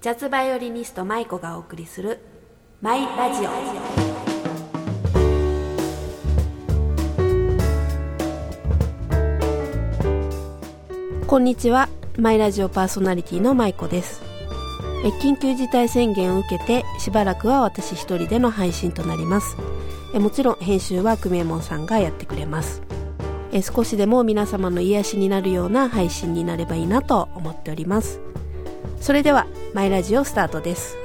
ジャズバイオリニスト舞子がお送りするマイラジオ。こんにちは。マイラジオパーソナリティの舞子です。え緊急事態宣言を受けてしばらくは私一人での配信となります。えもちろん編集は久米門さんがやってくれます。え少しでも皆様の癒しになるような配信になればいいなと思っております。それではマイラジオスタートです。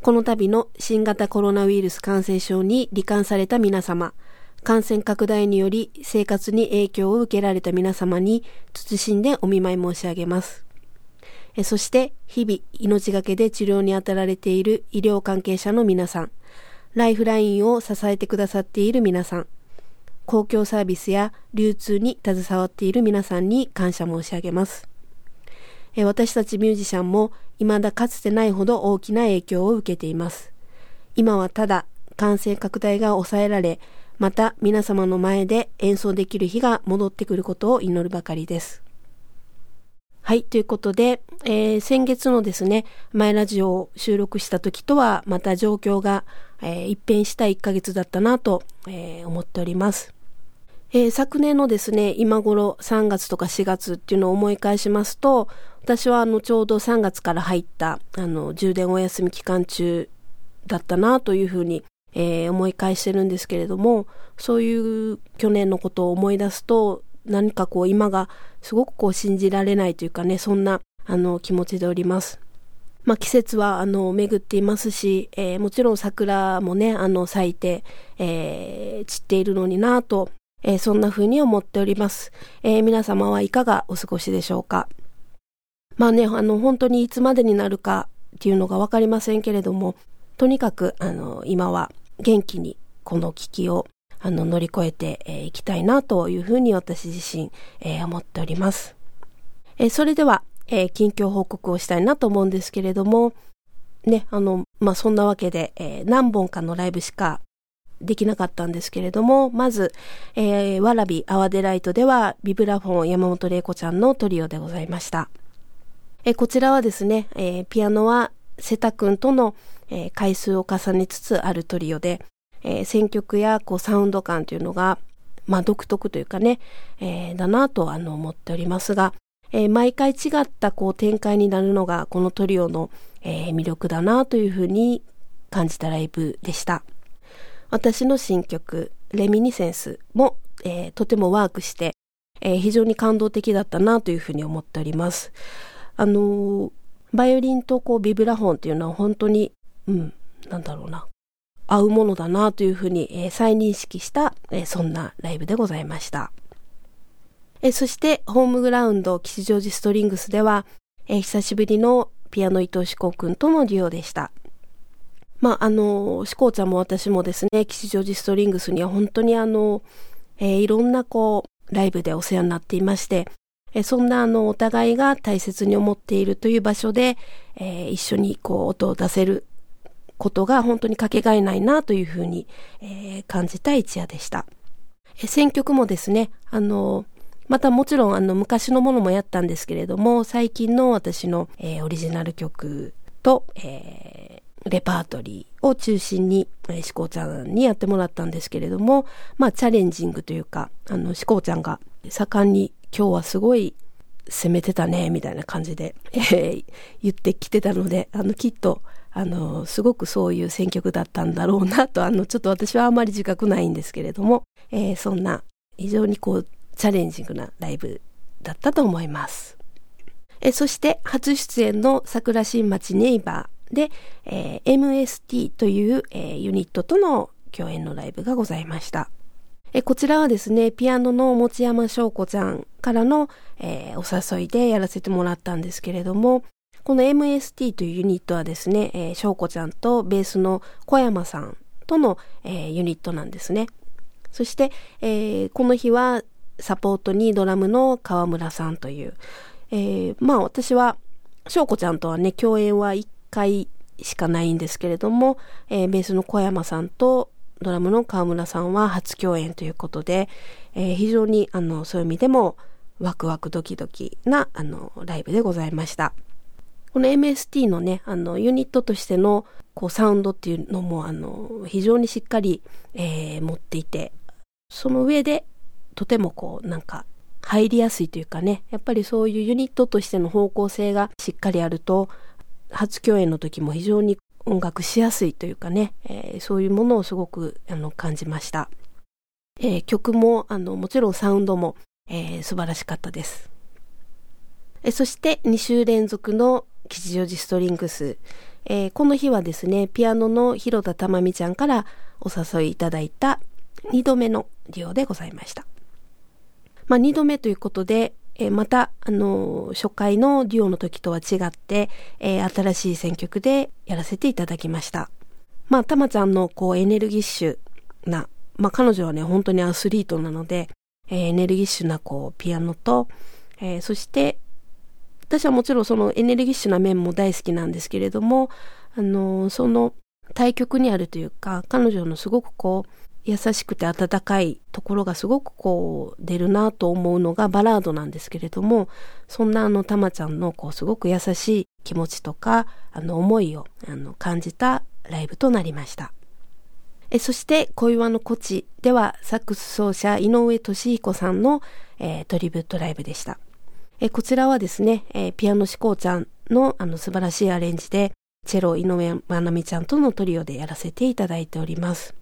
この度の新型コロナウイルス感染症に罹患された皆様感染拡大により生活に影響を受けられた皆様に謹んでお見舞い申し上げます。そして日々命がけで治療に当たられている医療関係者の皆さん、ライフラインを支えてくださっている皆さん、公共サービスや流通に携わっている皆さんに感謝申し上げます。私たちミュージシャンも未だかつてないほど大きな影響を受けています。今はただ感染拡大が抑えられ、また皆様の前で演奏できる日が戻ってくることを祈るばかりです。はい、ということで、えー、先月のですね、前ラジオを収録した時とはまた状況が、えー、一変した1ヶ月だったなと、えー、思っております。えー、昨年のですね、今頃3月とか4月っていうのを思い返しますと、私はあのちょうど3月から入ったあの充電お休み期間中だったなというふうに、えー、思い返してるんですけれども、そういう去年のことを思い出すと、何かこう今がすごくこう信じられないというかね、そんなあの気持ちでおります。まあ、季節はあの巡っていますし、えー、もちろん桜もね、あの咲いて、えー、散っているのになと、えー、そんな風に思っております、え皆様はいかがお過ごしでしょうか？まあね、あの本当にいつまでになるかっていうのがわかりませんけれども、とにかくあの今は元気にこの危機をあの、乗り越えてい、えー、きたいなというふうに私自身、えー、思っております。えー、それでは、えー、近況報告をしたいなと思うんですけれども、ね、あの、まあ、そんなわけで、えー、何本かのライブしかできなかったんですけれども、まず、えー、わらびアワデライトでは、ビブラフォン山本玲子ちゃんのトリオでございました。えー、こちらはですね、えー、ピアノは瀬田くんとの、えー、回数を重ねつつあるトリオで、えー、選曲やこうサウンド感というのが、まあ、独特というかね、えー、だなとあの思っておりますが、えー、毎回違ったこう展開になるのがこのトリオの、えー、魅力だなというふうに感じたライブでした。私の新曲、レミニセンスも、えー、とてもワークして、えー、非常に感動的だったなというふうに思っております。あのー、バイオリンとこうビブラフォンっていうのは本当に、うん、なんだろうな。合うものだなというふうに、えー、再認識した、えー、そんなライブでございました。えー、そしてホームグラウンド吉祥寺ストリングスでは、え久しぶりのピアノ伊藤志功くんとのデュオでした。まあ、あの、志功ちゃんも私もですね、吉祥寺ストリングスには本当にあの、えいろんなこう、ライブでお世話になっていまして、えそんなあの、お互いが大切に思っているという場所で、え一緒にこう、音を出せることが本当にかけがえないなというふうに、えー、感じた一夜でした。え選曲もですね、あの、またもちろんあの昔のものもやったんですけれども、最近の私の、えー、オリジナル曲と、えー、レパートリーを中心に、えー、しこうちゃんにやってもらったんですけれども、まあチャレンジングというか、あの、しこうちゃんが盛んに今日はすごい攻めてたね、みたいな感じで、えー、言ってきてたので、あの、きっと、あの、すごくそういう選曲だったんだろうなと、あの、ちょっと私はあまり自覚ないんですけれども、えー、そんな非常にこう、チャレンジングなライブだったと思います。えそして初出演の桜新町ネイバーで、えー、MST という、えー、ユニットとの共演のライブがございました。えこちらはですね、ピアノの持山翔子ちゃんからの、えー、お誘いでやらせてもらったんですけれども、この MST というユニットはですね、えー、翔子ちゃんとベースの小山さんとの、えー、ユニットなんですね。そして、えー、この日はサポートにドラムの川村さんという、えー、まあ私は翔子ちゃんとはね、共演は1回しかないんですけれども、えー、ベースの小山さんとドラムの川村さんは初共演ということで、ええー、非常にあのそういう意味でもワクワクドキドキなあのライブでございました。この MST のね、あのユニットとしてのこうサウンドっていうのもあの非常にしっかり、えー、持っていて、その上でとてもこうなんか入りやすいというかね、やっぱりそういうユニットとしての方向性がしっかりあると、初共演の時も非常に音楽しやすいというかね、えー、そういうものをすごくあの感じました。えー、曲もあのもちろんサウンドも、えー、素晴らしかったです。えそして2週連続の吉祥寺ストリングス、え、この日はですね、ピアノの広田珠美ちゃんからお誘いいただいた2度目のデュオでございました。まあ、2度目ということで、え、また、あの、初回のデュオの時とは違って、え、新しい選曲でやらせていただきました。まあ、たまちゃんのこうエネルギッシュな、まあ、彼女はね、本当にアスリートなので、えエネルギッシュなこうピアノと、えそして私はもちろんそのエネルギッシュな面も大好きなんですけれども、あのその対極にあるというか、彼女のすごくこう、優しくて温かいところがすごくこう出るなと思うのがバラードなんですけれども、そんなあのたまちゃんのこうすごく優しい気持ちとか、あの思いをあの感じたライブとなりました。えそして小岩のコチではサックス奏者井上俊彦さんの、えー、トリビュートライブでした。えこちらはですね、えピアノ志向ちゃんのあの素晴らしいアレンジでチェロ井上まなみちゃんとのトリオでやらせていただいております。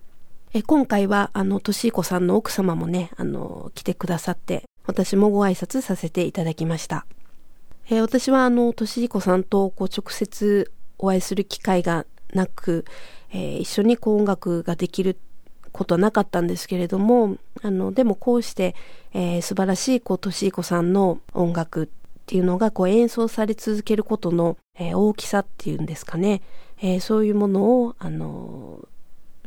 え今回は、あの、としいこさんの奥様もね、あの、来てくださって、私もご挨拶させていただきました。え私は、あの、としいこさんと、こう、直接お会いする機会がなく、えー、一緒にこう音楽ができることはなかったんですけれども、あの、でもこうして、えー、素晴らしい、こう、としいこさんの音楽っていうのが、こう、演奏され続けることの、えー、大きさっていうんですかね、えー、そういうものを、あの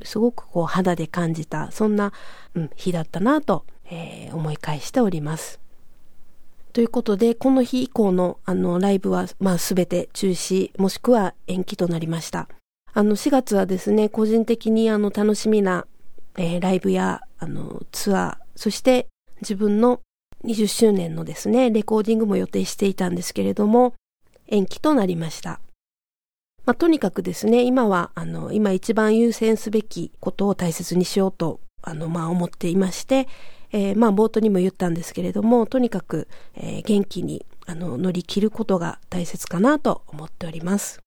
すごくこう肌で感じた、そんな、うん、日だったなと、えー、思い返しております。ということで、この日以降のあのライブは、まあすべて中止、もしくは延期となりました。あの4月はですね、個人的にあの楽しみな、えー、ライブやあのツアー、そして自分の20周年のですね、レコーディングも予定していたんですけれども、延期となりました。まあ、とにかくですね、今は、あの、今一番優先すべきことを大切にしようと、あの、まあ、思っていまして、えー、まあ、冒頭にも言ったんですけれども、とにかく、えー、元気に、あの、乗り切ることが大切かなと思っております。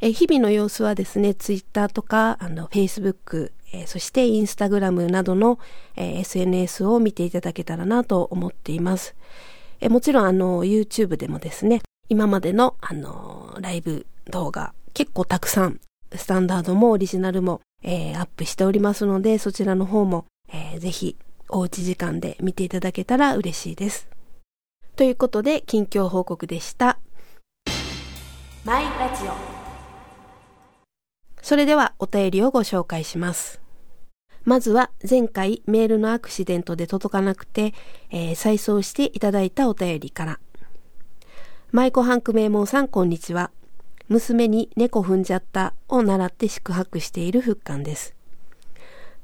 えー、日々の様子はですね、ツイッターとか、あの、フェイスブック、えー、そしてインスタグラムなどの、えー、SNS を見ていただけたらなと思っています。え、もちろん、あの、YouTube でもですね、今までの、あの、ライブ動画結構たくさんスタンダードもオリジナルも、えー、アップしておりますのでそちらの方も、えー、ぜひおうち時間で見ていただけたら嬉しいです。ということで近況報告でした。マイラジオそれではお便りをご紹介します。まずは前回メールのアクシデントで届かなくて、えー、再送していただいたお便りから。舞子ハンク名門さんこんにちは。娘に猫踏んじゃったを習って宿泊している復刊です。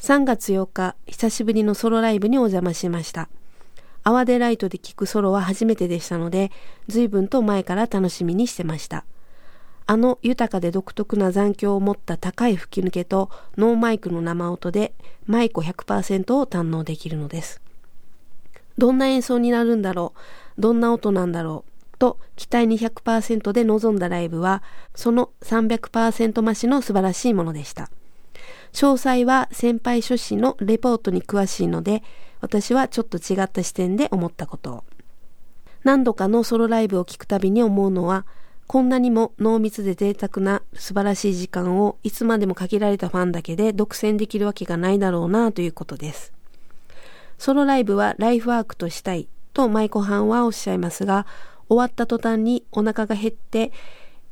3月8日、久しぶりのソロライブにお邪魔しました。 Our Delight で聴くソロは初めてでしたので、随分と前から楽しみにしてました。あの豊かで独特な残響を持った高い吹き抜けとノーマイクの生音で maiko 100%を堪能できるのです。どんな演奏になるんだろう？どんな音なんだろう？と期待200%で臨んだライブは、その300%増しの素晴らしいものでした。詳細は先輩書士のレポートに詳しいので、私はちょっと違った視点で思ったことを。何度かのソロライブを聞くたびに思うのは、こんなにも濃密で贅沢な素晴らしい時間をいつまでも限られたファンだけで独占できるわけがないだろうなということです。ソロライブはライフワークとしたいと舞子はんはおっしゃいますが、終わった途端にお腹が減って、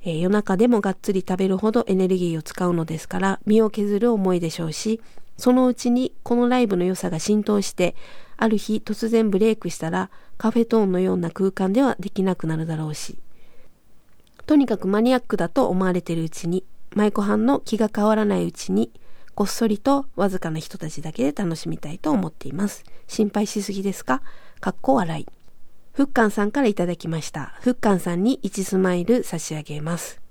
えー、夜中でもがっつり食べるほどエネルギーを使うのですから身を削る思いでしょうし、そのうちにこのライブの良さが浸透して、ある日突然ブレイクしたらカフェトーンのような空間ではできなくなるだろうし。とにかくマニアックだと思われているうちに、舞妓班の気が変わらないうちに、こっそりとわずかな人たちだけで楽しみたいと思っています。心配しすぎですか？かっこ笑い。ふっかんさんからいただきました。ふっかんさんに1スマイル差し上げます。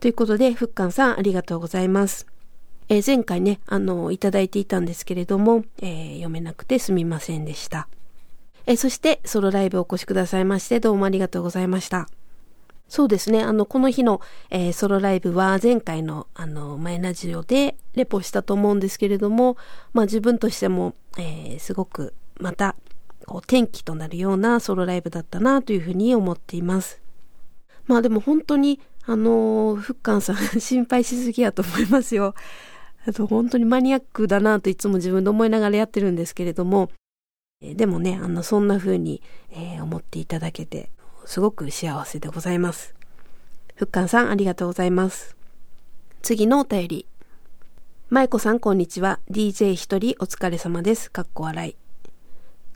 ということで、ふっかんさんありがとうございます。えー、前回ね、あの、いただいていたんですけれども、えー、読めなくてすみませんでした。えー、そして、ソロライブお越しくださいまして、どうもありがとうございました。そうですね。あの、この日の、えー、ソロライブは前回の、あの、マイラジオでレポしたと思うんですけれども、まあ自分としても、えー、すごくまた、こう、転機となるようなソロライブだったなというふうに思っています。まあでも本当に、あのー、ふっかんさん心配しすぎやと思いますよ。あと本当にマニアックだなといつも自分で思いながらやってるんですけれども、え、でもね、あの、そんな風に、えー、思っていただけて、すごく幸せでございます。ふっかんさん、ありがとうございます。次のお便り。まいこさん、こんにちは。DJ 一人お疲れ様です。かっこ笑い。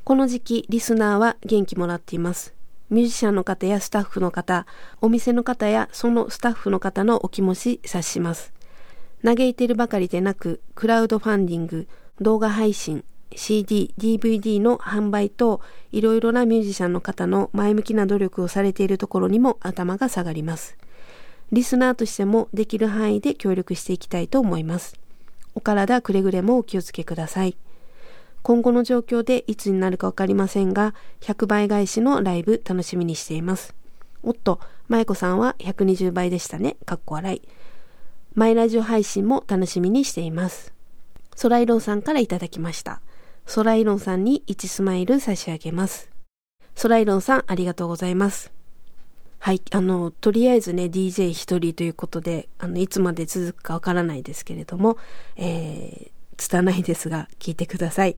この時期、リスナーは元気もらっています。ミュージシャンの方やスタッフの方、お店の方やそのスタッフの方のお気持ち察します。嘆いてるばかりでなく、クラウドファンディング、動画配信、CD、DVD の販売と、いろいろなミュージシャンの方の前向きな努力をされているところにも頭が下がります。リスナーとしてもできる範囲で協力していきたいと思います。お体くれぐれもお気をつけください。今後の状況でいつになるかわかりませんが、100倍返しのライブ楽しみにしています。おっと、舞子さんは120倍でしたね。かっこ笑い。マイラジオ配信も楽しみにしています。ソライロンさんからいただきました。ソライロンさんに1スマイル差し上げます。ソライロンさんありがとうございます。はい、あの、とりあえずね、DJ 一人ということで、あの、いつまで続くかわからないですけれども、えー、拙いですが、聞いてください。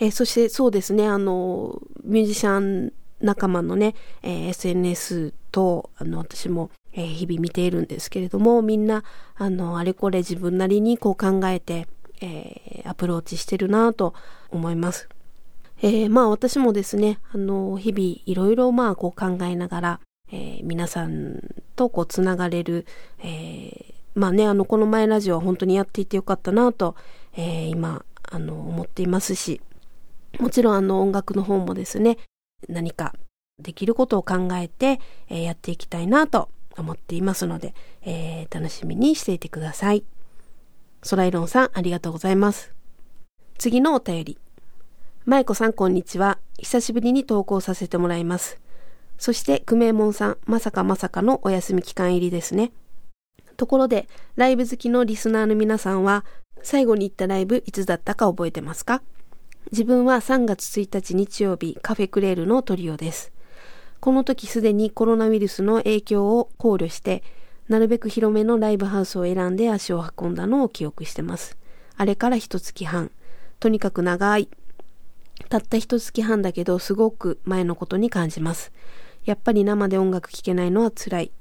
えー、そしてそうですね、あの、ミュージシャン仲間のね、えー、SNS と、あの、私も、えー、日々見ているんですけれども、みんな、あの、あれこれ自分なりにこう考えて、え、アプローチしてるなと思います。え、まあ私もですね、あの、日々いろいろまあこう考えながら、え、皆さんとこうつながれる、え、まあね、あの、この前ラジオは本当にやっていてよかったなと、え、今、あの、思っていますし、もちろんあの音楽の方もですね、何かできることを考えて、えー、やっていきたいなと思っていますので、えー、楽しみにしていてください。ソライロンさん、ありがとうございます。次のお便り。まいこさん、こんにちは。久しぶりに投稿させてもらいます。そして、くめもんさん、まさかまさかのお休み期間入りですね。ところで、ライブ好きのリスナーの皆さんは、最後に行ったライブいつだったか覚えてますか？自分は3月1日日曜日、カフェクレールのトリオです。この時すでにコロナウイルスの影響を考慮して、なるべく広めのライブハウスを選んで足を運んだのを記憶してます。あれから一月半。とにかく長い。たった一月半だけどすごく前のことに感じます。やっぱり生で音楽聴けないのは辛い。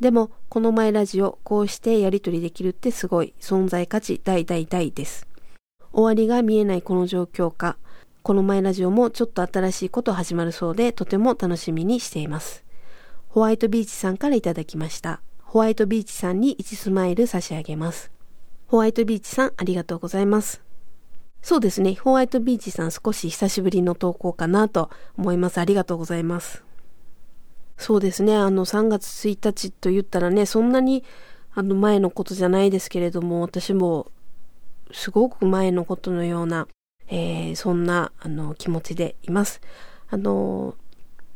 でも、この前ラジオ、こうしてやりとりできるってすごい、存在価値大大大です。終わりが見えないこの状況下、この前ラジオもちょっと新しいこと始まるそうで、とても楽しみにしています。ホワイトビーチさんからいただきました。ホワイトビーチさんに1スマイル差し上げます。ホワイトビーチさん、ありがとうございます。そうですね。ホワイトビーチさん少し久しぶりの投稿かなと思います。ありがとうございます。そうですね。あの、3月1日と言ったらね、そんなに、あの、前のことじゃないですけれども、私も、すごく前のことのような、えー、そんな、あの、気持ちでいます。あの、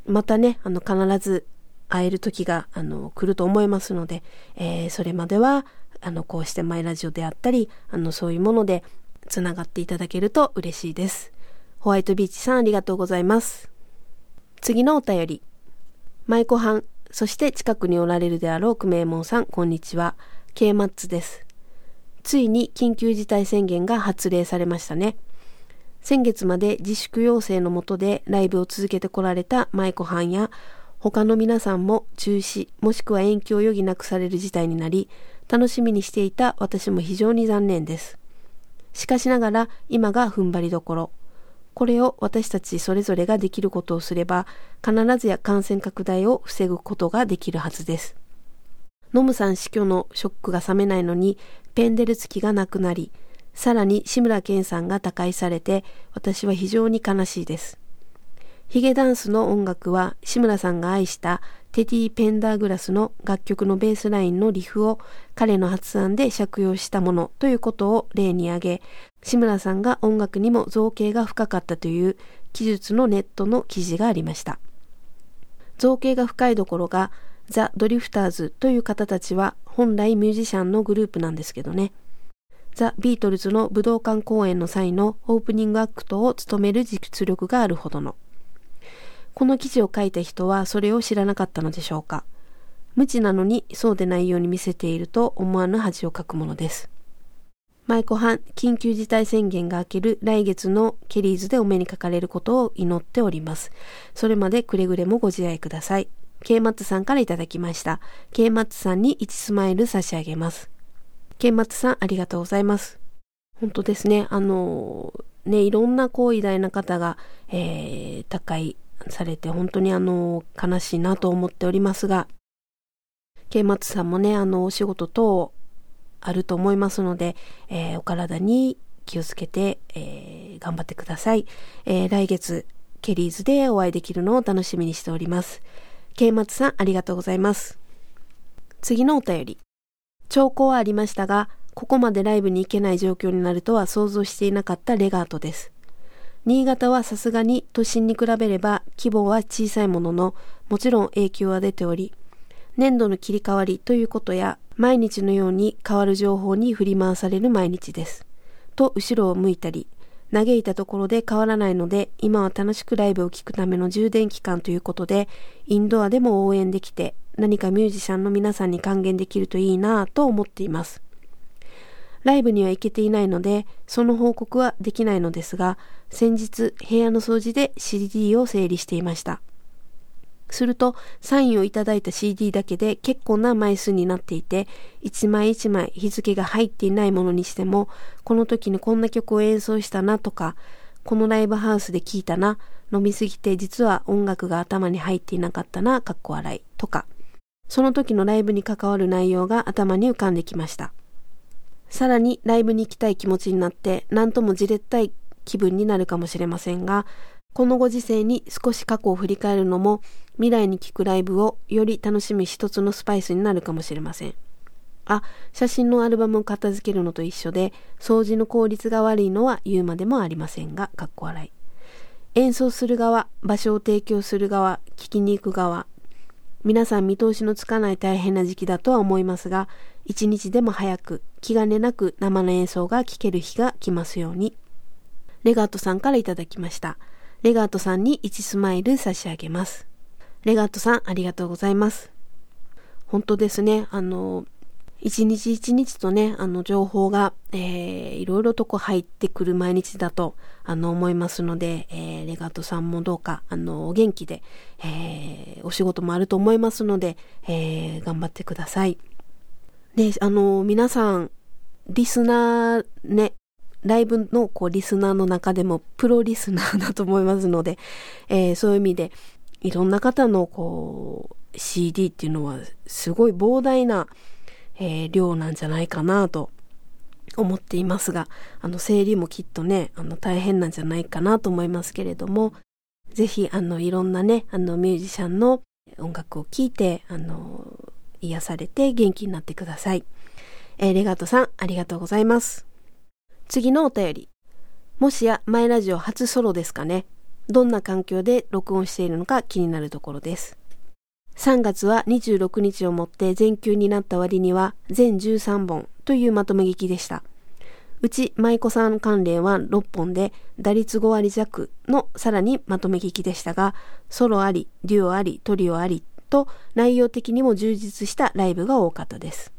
またね、あの、必ず会える時が、あの、来ると思いますので、えー、それまでは、あの、こうしてマイラジオであったり、あの、そういうものでつながっていただけると嬉しいです。ホワイトビーチさんありがとうございます。次のお便り。舞子はん、そして近くにおられるであろう久米門さん、こんにちは。K マッツです。ついに緊急事態宣言が発令されましたね。先月まで自粛要請のもとでライブを続けてこられた舞子はんや他の皆さんも中止もしくは延期を余儀なくされる事態になり、楽しみにしていた私も非常に残念です。しかしながら今が踏ん張りどころ。これを私たちそれぞれができることをすれば、必ずや感染拡大を防ぐことができるはずです。ノムさん死去のショックが冷めないのに、ペンデル付きがなくなり、さらに志村けんさんが他界されて、私は非常に悲しいです。ヒゲダンスの音楽は志村さんが愛したテディ・ペンダーグラスの楽曲のベースラインのリフを彼の発案で借用したものということを例に挙げ、志村さんが音楽にも造形が深かったという記述のネットの記事がありました。造形が深いどころがザ・ドリフターズという方たちは本来ミュージシャンのグループなんですけどね。ザ・ビートルズの武道館公演の際のオープニングアクトを務める実力があるほどの。この記事を書いた人はそれを知らなかったのでしょうか。無知なのにそうでないように見せていると思わぬ恥をかくものです。舞妓藩緊急事態宣言が明ける来月のケリーズでお目にかかれることを祈っております。それまでくれぐれもご自愛ください。ケイマッツさんからいただきました。ケイマッツさんに1スマイル差し上げます。ケイマッツさんありがとうございます。本当ですね。あのね、いろんなこう偉大な方が、えー、高いされて本当にあの悲しいなと思っておりますが、ケイマツさんもね、あのお仕事等あると思いますので、えー、お体に気をつけて、えー、頑張ってください。えー、来月、ケリーズでお会いできるのを楽しみにしております。ケイマツさん、ありがとうございます。次のお便り。兆候はありましたが、ここまでライブに行けない状況になるとは想像していなかったレガートです。新潟はさすがに都心に比べれば規模は小さいものの、もちろん影響は出ており、年度の切り替わりということや、毎日のように変わる情報に振り回される毎日です。と後ろを向いたり、嘆いたところで変わらないので、今は楽しくライブを聴くための充電期間ということで、インドアでも応援できて、何かミュージシャンの皆さんに還元できるといいなぁと思っています。ライブには行けていないので、その報告はできないのですが、先日部屋の掃除で CD を整理していました。すると、サインをいただいた CD だけで結構な枚数になっていて、一枚一枚日付が入っていないものにしても、この時にこんな曲を演奏したなとか、このライブハウスで聴いたな、飲みすぎて実は音楽が頭に入っていなかったな、かっこ笑いとか、その時のライブに関わる内容が頭に浮かんできました。さらにライブに行きたい気持ちになって何ともじれったい気分になるかもしれませんが、このご時世に少し過去を振り返るのも未来に聴くライブをより楽しみ一つのスパイスになるかもしれません。あ、写真のアルバムを片付けるのと一緒で、掃除の効率が悪いのは言うまでもありませんが、かっこ笑い。演奏する側、場所を提供する側、聞きに行く側、皆さん見通しのつかない大変な時期だとは思いますが、一日でも早く気兼ねなく生の演奏が聴ける日が来ますように。レガートさんからいただきました。レガートさんに1スマイル差し上げます。レガートさんありがとうございます。本当ですね、あの、一日一日とね、あの情報が、えー、いろいろとこ入ってくる毎日だと、あの思いますので、えー、レガートさんもどうか、あの、お元気で、えー、お仕事もあると思いますので、えー、頑張ってください。で、あの、皆さん、リスナーね、ライブのこうリスナーの中でもプロリスナーだと思いますので、えー、そういう意味でいろんな方のこう CD っていうのはすごい膨大な、えー、量なんじゃないかなと思っていますが、あの、整理もきっとね、あの、大変なんじゃないかなと思いますけれども、ぜひ、あの、いろんなね、あの、ミュージシャンの音楽を聴いて、あの、癒されて元気になってください。えー、レガートさん、ありがとうございます。次のお便り。もしや、マイラジオ初ソロですかね。どんな環境で録音しているのか気になるところです。3月は26日をもって全休になった割には全13本というまとめ劇でした。うち舞妓さん関連は6本で打率5割弱のさらにまとめ劇でしたが、ソロあり、デュオあり、トリオありと内容的にも充実したライブが多かったです。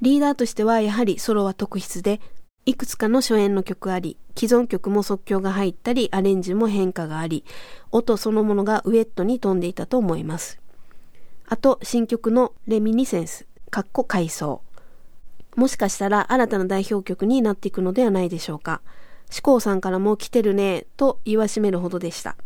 リーダーとしてはやはりソロは特筆で、いくつかの初演の曲あり、既存曲も即興が入ったり、アレンジも変化があり、音そのものがウエットに飛んでいたと思います。あと、新曲のレミニセンス、かっこ回想。もしかしたら新たな代表曲になっていくのではないでしょうか。志功さんからも来てるね、と言わしめるほどでした。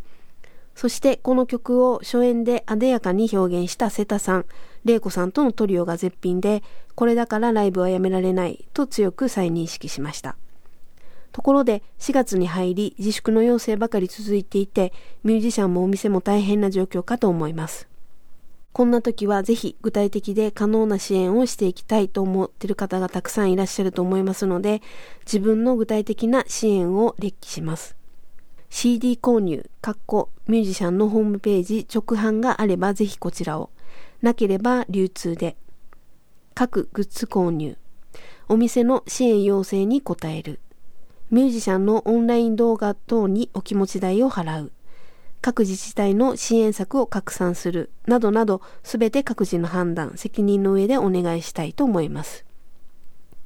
そしてこの曲を初演で艶やかに表現した瀬田さん、玲子さんとのトリオが絶品で、これだからライブはやめられないと強く再認識しました。ところで4月に入り自粛の要請ばかり続いていて、ミュージシャンもお店も大変な状況かと思います。こんな時はぜひ具体的で可能な支援をしていきたいと思っている方がたくさんいらっしゃると思いますので、自分の具体的な支援を列記します。CD 購入、かっこミュージシャンのホームページ直販があればぜひこちらを。なければ流通で。各グッズ購入。お店の支援要請に応える。ミュージシャンのオンライン動画等にお気持ち代を払う。各自治体の支援策を拡散する。などなど、すべて各自の判断、責任の上でお願いしたいと思います。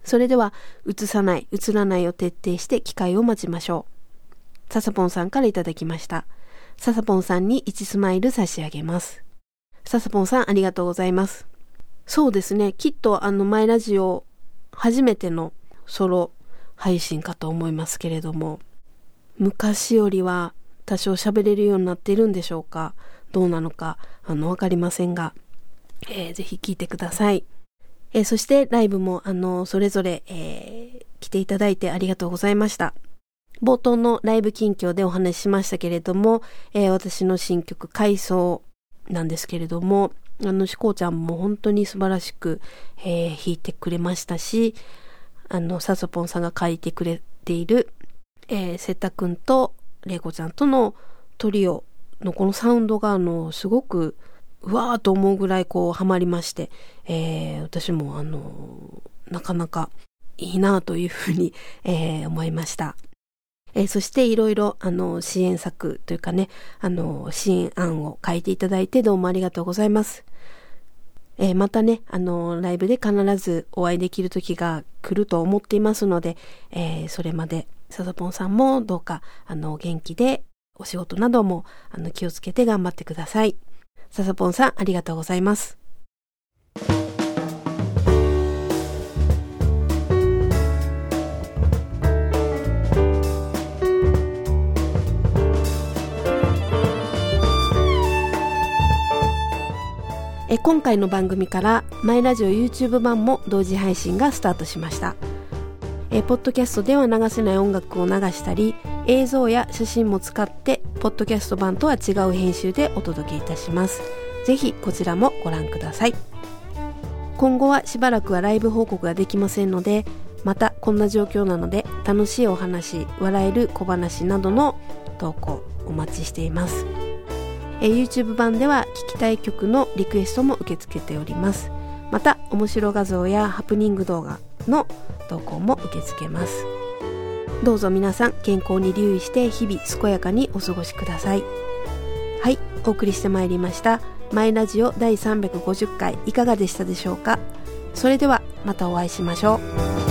それでは、映さない、映らないを徹底して機会を待ちましょう。ササポンさんからいただきました。ササポンさんに1スマイル差し上げます。ササポンさんありがとうございます。そうですね。きっとあのマイラジオ初めてのソロ配信かと思いますけれども、昔よりは多少喋れるようになっているんでしょうか？どうなのか、あの、わかりませんが、えー、ぜひ聞いてください。えー、そしてライブも、あの、それぞれ、えー、来ていただいてありがとうございました。冒頭のライブ近況でお話ししましたけれども、えー、私の新曲、回想なんですけれども、あの、しこうちゃんも本当に素晴らしく、えー、弾いてくれましたし、あの、サソポンさんが書いてくれている、えー、セッタくんとレイコちゃんとのトリオのこのサウンドが、あの、すごく、うわーと思うぐらいこう、ハマりまして、えー、私も、あの、なかなかいいなというふうに、えー、思いました。えー、そしていろいろ、あの、支援策というかね、あの、支援案を書いていただいてどうもありがとうございます。えー、またね、あの、ライブで必ずお会いできる時が来ると思っていますので、えー、それまで、サザポンさんもどうか、あの、元気で、お仕事なども、あの、気をつけて頑張ってください。サザポンさん、ありがとうございます。え今回の番組からマイラジオ YouTube 版も同時配信がスタートしました。えポッドキャストでは流せない音楽を流したり映像や写真も使ってポッドキャスト版とは違う編集でお届けいたします。ぜひこちらもご覧ください。今後はしばらくはライブ報告ができませんのでまたこんな状況なので楽しいお話笑える小話などの投稿お待ちしています。え YouTube 版では聴きたい曲のリクエストも受け付けております。また面白画像やハプニング動画の投稿も受け付けます。どうぞ皆さん健康に留意して日々健やかにお過ごしください。はいお送りしてまいりました。マイラジオ第350回いかがでしたでしょうか？それではまたお会いしましょう。